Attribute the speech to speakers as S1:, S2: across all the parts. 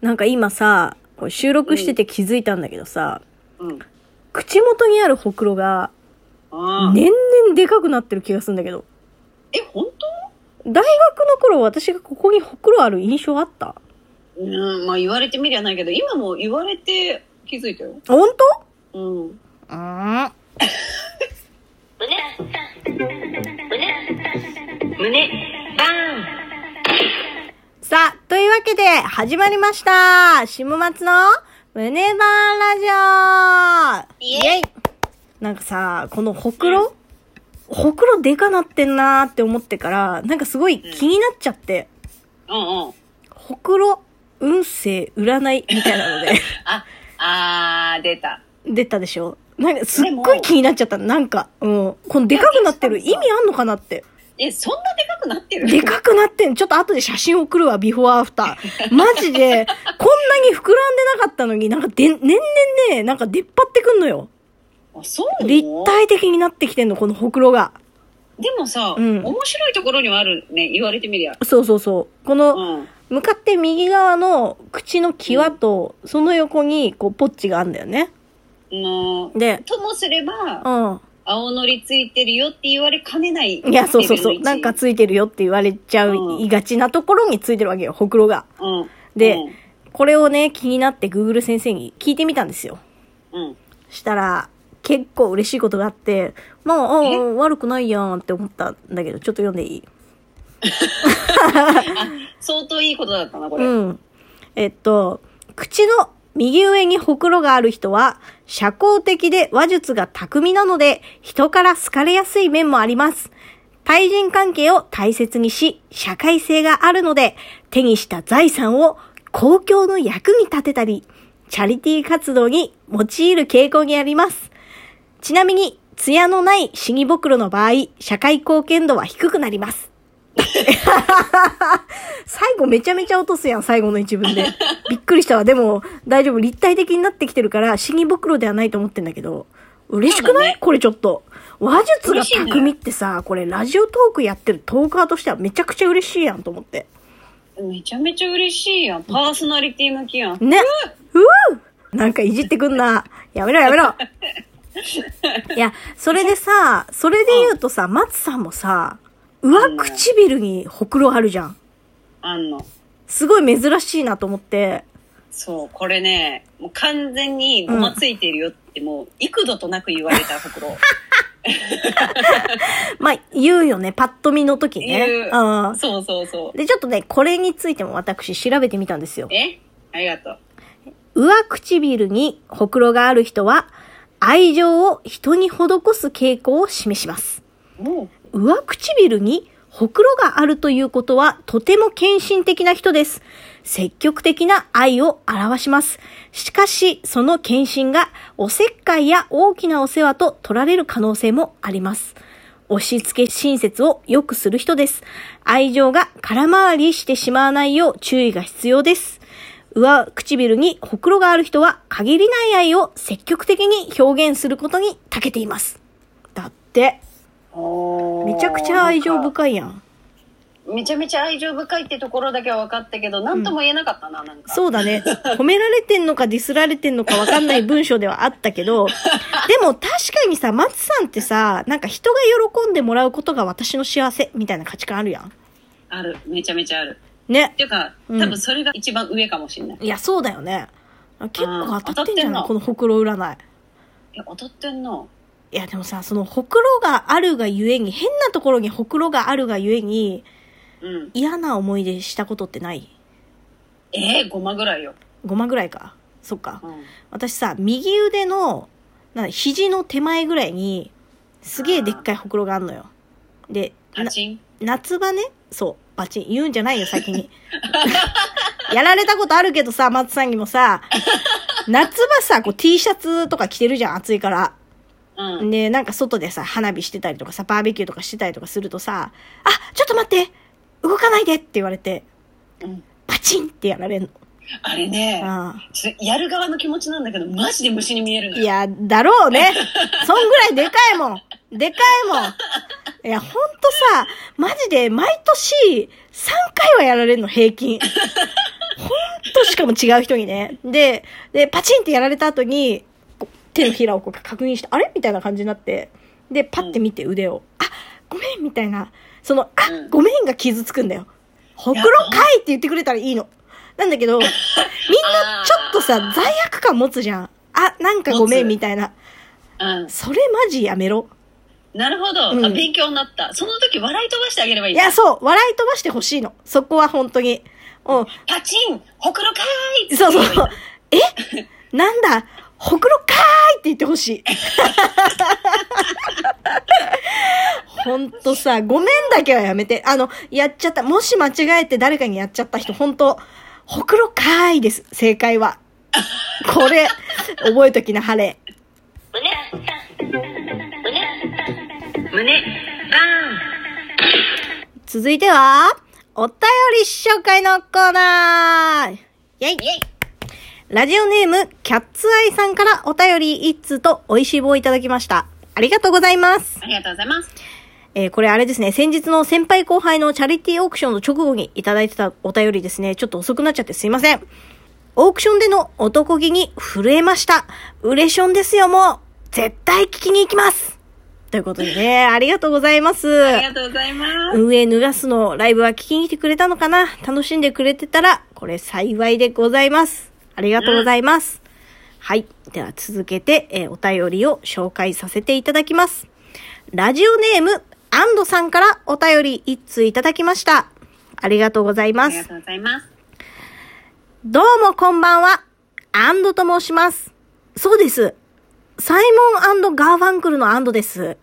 S1: なんか今さ、これ収録してて気づいたんだけどさ、
S2: うん。
S1: 口元にあるほくろが
S2: ああ。
S1: 年々でかくなってる気がするんだけど。
S2: え、本
S1: 大学の頃私がここにほくろある印象あった？
S2: 当うん、まあ言われてみりゃないけど、今も言われて気づいたよ。
S1: 本当？
S2: うん。
S1: うーん。始まりました。下松の胸バーラジオ。
S2: イエイ。
S1: なんかさ、このほくろ、ほくろでかなってんなーって思ってから、なんかすごい気になっちゃって、
S2: ーンうんうん。
S1: ほくろ、運勢、占いみたいなので。
S2: あ、あー、出た。
S1: 出たでしょ？なんかすっごい気になっちゃった。のなんか、うん。このでかくなってる意味あんのかなって。
S2: え、そんなでかくなってる？
S1: でかくなってん。ちょっと後で写真送るわ、ビフォーアフター。マジで、こんなに膨らんでなかったのに、なんかで、年々ね、なんか出っ張ってくんのよ。
S2: あ、そう？
S1: 立体的になってきてんの、このほくろが。
S2: でもさ、
S1: うん
S2: 面白いところにはあるね。言われてみりゃ。
S1: そうそうそう。この、
S2: うん。
S1: 向かって右側の口の際と、その横に、こう、ポッチがあるんだよね。
S2: の
S1: で、
S2: ともすれば、
S1: うん。
S2: 青のりついてるよって言われかねない。
S1: いや、そうそうそう。なんかついてるよって言われちゃう、
S2: うん
S1: いがちなところについてるわけよ、ほくろが。
S2: うん。
S1: で
S2: うん。
S1: これをね、気になって Google 先生に聞いてみたんですよ。
S2: うん。
S1: したら、結構嬉しいことがあって、まあ、あ悪くないやんって思ったんだけど、ちょっと読んでいい？
S2: 相当いいことだったな、これ。
S1: うん。えっと、口の右上にほくろがある人は、社交的で話術が巧みなので、人から好かれやすい面もあります。対人関係を大切にし、社会性があるので、手にした財産を公共の役に立てたり、チャリティー活動に用いる傾向にあります。ちなみに、艶のない死にぼくろの場合、社会貢献度は低くなります。最後めちゃめちゃ落とすやん、最後の一文で。びっくりしたわ。でも、大丈夫。立体的になってきてるから、死にぼくろではないと思ってんだけど。嬉しくない、
S2: ね
S1: これちょっと。話術が
S2: 嬉しいね
S1: 巧みってさ、これラジオトークやってるトーカーとしてはめちゃくちゃ嬉しいやんと思って。
S2: めちゃめちゃ嬉しいやん。パーソナリティ向きやん。
S1: ね。ううなんかいじってくんな。やめろやめろ。いや、それでさ、それで言うとさ、松さんもさ、上唇にほくろあるじゃん。
S2: あんの。
S1: すごい珍しいなと思って。
S2: そう、これね、もう完全にごまついてるよって、もう幾度となく言われたほくろ。
S1: まあ、言うよね。パッと見の時ね。
S2: 言う
S1: うん。
S2: そうそうそう。
S1: で、ちょっとね、これについても私調べてみたんですよ。
S2: え？ありがとう。
S1: 上唇にほくろがある人は、愛情を人に施す傾向を示します。上唇にほくろがあるということは、とても献身的な人です。積極的な愛を表します。しかし、その献身がおせっかいや大きなお世話と取られる可能性もあります。押し付け親切を良くする人です。愛情が空回りしてしまわないよう注意が必要です。上唇にほくろがある人は限りない愛を積極的に表現することに長けています。だって、めちゃくちゃ愛情深いやん。
S2: めちゃめちゃ愛情深いってところだけは分かったけど、なんとも言えなかったな、なんか。
S1: そうだね。褒められてんのかディスられてんのかわかんない文章ではあったけど、でも確かにさ、松さんってさ、なんか人が喜んでもらうことが私の幸せみたいな価値観あるやん。
S2: ある。めちゃめちゃある。
S1: ね
S2: っ。ていうか、
S1: うん
S2: 多分それが一番上かもしんない。
S1: いや、そうだよね。結構当たってんじゃ
S2: な
S1: い？このほくろ占い。
S2: いや、当たってんな。
S1: いや、でもさ、そのほくろがあるがゆえに、変なところにほくろがあるがゆえに、
S2: うん。
S1: 嫌な思い出したことってない？
S2: えー、5万ぐらいよ。
S1: ?5 万ぐらいか。そっか。
S2: うん。
S1: 私さ、右腕の、な肘の手前ぐらいに、すげえでっかいほくろがあんのよ。で、夏場ね、そう、バチン、言うんじゃないよ、先に。やられたことあるけどさ、松さんにもさ、夏場さ、こう T シャツとか着てるじゃん、暑いから。
S2: うん。
S1: で、なんか外でさ、花火してたりとかさ、バーベキューとかしてたりとかするとさ、あ、ちょっと待って動かないでって言われて、
S2: うん。
S1: パチンってやられんの。
S2: あれね、
S1: あ
S2: ちょっとやる側の気持ちなんだけど、マジで虫に見えるのよ。
S1: いや、だろうね。そんぐらいでかいもん。でかいもん。いや、ほんとさ、マジで毎年3回はやられるの、平均。ほんとしかも違う人にね。で、で、パチンってやられた後に、手のひらをこう確認して、あれ？みたいな感じになって、で、パッて見て腕を、あ、ごめんみたいな、その、あ、
S2: うん
S1: ごめんが傷つくんだよ。ほくろかいって言ってくれたらいいの。なんだけど、みんなちょっとさ、罪悪感持つじゃん。あ、なんかごめんみたいな。
S2: うん。
S1: それマジやめろ。
S2: なるほど、
S1: うん
S2: あ。勉強になった。その時笑い飛ばしてあげればいい。
S1: いや、そう、笑い飛ばしてほしいの。そこは本当に。うん。
S2: パチンほくろかーい
S1: そうそう。
S2: え？
S1: なんだ？ほくろかーいって言ってほしい。ほんとさ、ごめんだけはやめて。あの、やっちゃった。もし間違えて誰かにやっちゃった人、ほんと、ほくろかーいです。正解は。これ、覚えときな、晴れ。
S2: 胸、バ
S1: 続いては、お便り紹介のコーナーイェイ
S2: イェイ
S1: ラジオネーム、キャッツアイさんからお便り一通と美味しい棒をいただきました。ありがとうございます。
S2: ありがとうございます。
S1: えーこれあれですね、先日の先輩後輩のチャリティーオークションの直後にいただいてたお便りですね。ちょっと遅くなっちゃってすいません。オークションでの男気に震えました。ウレションですよ、もう。絶対聞きに行きます。ということでね、ありがとうございます。
S2: ありがとうございます。
S1: 運営脱がすのライブは聞きに来てくれたのかな？楽しんでくれてたら、これ幸いでございます。ありがとうございます。はい。では続けて、えーお便りを紹介させていただきます。ラジオネーム、アンドさんからお便り一通いただきました。ありがとうございます。
S2: ありがとうございます。
S1: どうもこんばんは。アンドと申します。そうです。サイモンガーファンクルのアンドです。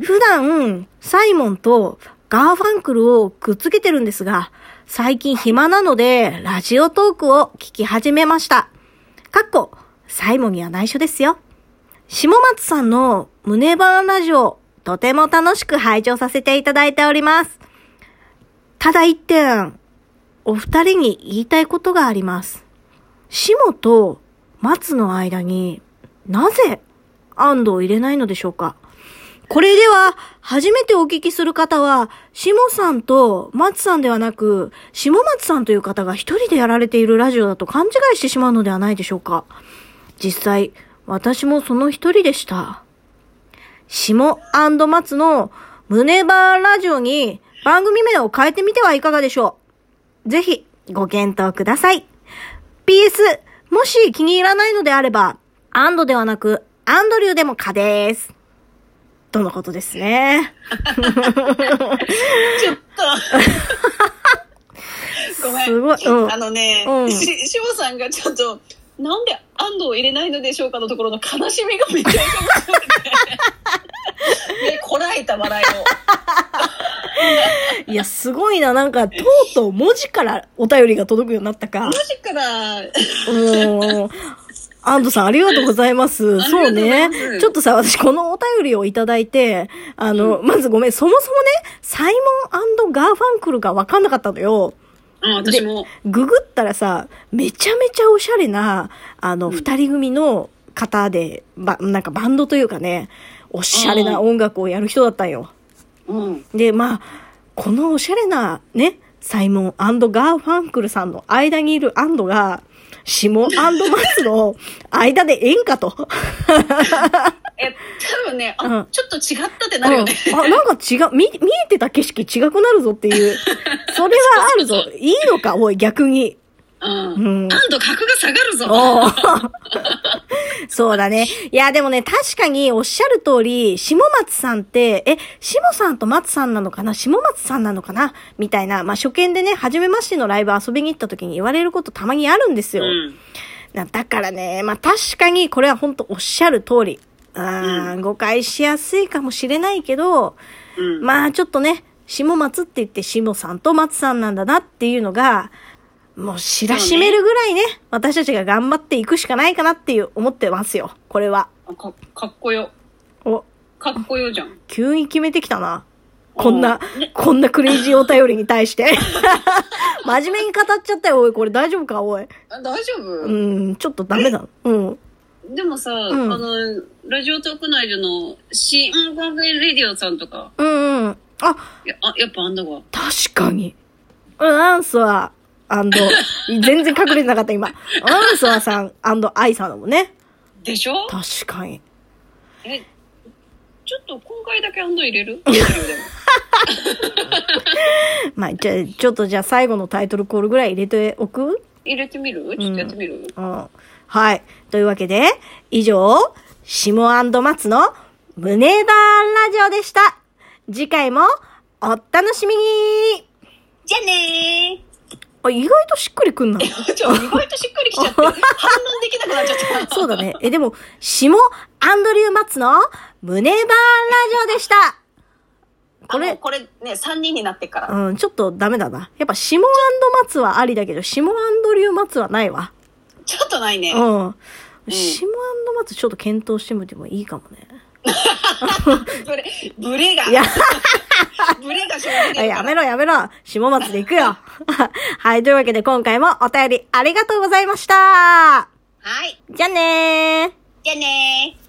S1: 普段、サイモンとガーファンクルをくっつけてるんですが、最近暇なので、ラジオトークを聞き始めました。かっこ、サイモンには内緒ですよ。下松さんの胸バーラジオ、とても楽しく拝聴させていただいております。ただ一点、お二人に言いたいことがあります。下と松の間になぜ安藤を入れないのでしょうか？これでは、初めてお聞きする方は、下さんと松さんではなく、下松さんという方が一人でやられているラジオだと勘違いしてしまうのではないでしょうか実際、私もその一人でした。下松の胸バーラジオに番組名を変えてみてはいかがでしょうぜひ、ご検討ください。PS、もし気に入らないのであれば、アンドではなく、アンドリューでも可です。とのことですね。
S2: ちょっと。ごめん。
S1: すごいうん
S2: あのね、
S1: うん
S2: し、しもさんがちょっと、なんで安藤を入れないのでしょうかのところの悲しみがめっちゃ面白くて。ね、こらえた笑いを。
S1: いや、すごいな。なんか、とうとう文字からお便りが届くようになったか
S2: マ。ジから、
S1: うん。アンドさん、ありがとうございます。そうね。ちょっとさ、私、このお便りをいただいて、あの、まずごめん、そもそもね、サイモンガーファンクルがわかんなかったのよ。
S2: うん、私も。
S1: ググったらさ、めちゃめちゃおしゃれな、あの、二、人組の方で、ば、なんかバンドというかね、おしゃれな音楽をやる人だったんよ。
S2: うん。
S1: で、まあ、このおしゃれなね、サイモンガーファンクルさんの間にいるアンドが、シモン松の間でええんかと。
S2: え、多分ね、あ、
S1: うん
S2: ちょっと違ったってなるよね。
S1: うんあ、なんか違う、見、見えてた景色違くなるぞっていう。それはあるぞ。いいのか、おい、逆に。
S2: うん。
S1: うん
S2: 安藤格が下がるぞ。
S1: そうだね。いや、でもね、確かにおっしゃる通り、下松さんって、え、下さんと松さんなのかな？下松さんなのかな？みたいな、まあ、初見でね、初めましてのライブ遊びに行った時に言われることたまにあるんですよ。
S2: うん。
S1: なだからね、まあ、確かにこれは本当おっしゃる通り。あー誤解しやすいかもしれないけど、
S2: うん。
S1: まあちょっとね、下松って言って下さんと松さんなんだなっていうのが、もう知らしめるぐらいね、私たちが頑張っていくしかないかなっていう思ってますよ。これは。
S2: あかかっこよ。
S1: お、
S2: かっこよじゃん。
S1: 急に決めてきたな。こんなこんなクレイジーお便りに対して。真面目に語っちゃったよ、おい。これ大丈夫か、おい。
S2: あ大丈夫、
S1: うん、ちょっとダメだ。うん。
S2: でもさ、
S1: ん
S2: あの、ラジオトーク内での、新ガーレディオさんとか、
S1: うんうん。あ、
S2: やあやっぱあんだわ。
S1: 確かに。うん、アンスは、全然隠れてなかった今。アンソワさんアイさんだもんね。
S2: でしょ？
S1: 確かに。
S2: え、ちょっと今回だけアンド入れる？
S1: まあ、じゃあ、ちょっとじゃあ最後のタイトルコールぐらい入れておく？
S2: 入れてみる？ちょっとやってみる、
S1: うん。はい。というわけで、以上、シモ松の胸バーラジオでした。次回もお楽しみに
S2: じゃあね
S1: あ、意外としっくりくんな。
S2: ーちょ、意外としっくりきちゃって、反論できなくなっちゃった。
S1: そうだね。え、でも、シモアンドリュー松の胸バーラジオでした。
S2: これこれ、、ね、3人になってっから。
S1: うん、ちょっとダメだな。やっぱ、シモ松はありだけど、シモアンドリュー松はないわ。
S2: ちょっとないね。
S1: うん。シモ松ちょっと検討してみてもいいかもね。
S2: ブレ、ブレが。
S1: いや、
S2: ブレが生じてるから。
S1: やめろやめろ。下松で行くよ。はい、というわけで今回もお便りありがとうございました。
S2: はい。
S1: じゃあねー。
S2: じゃあねー。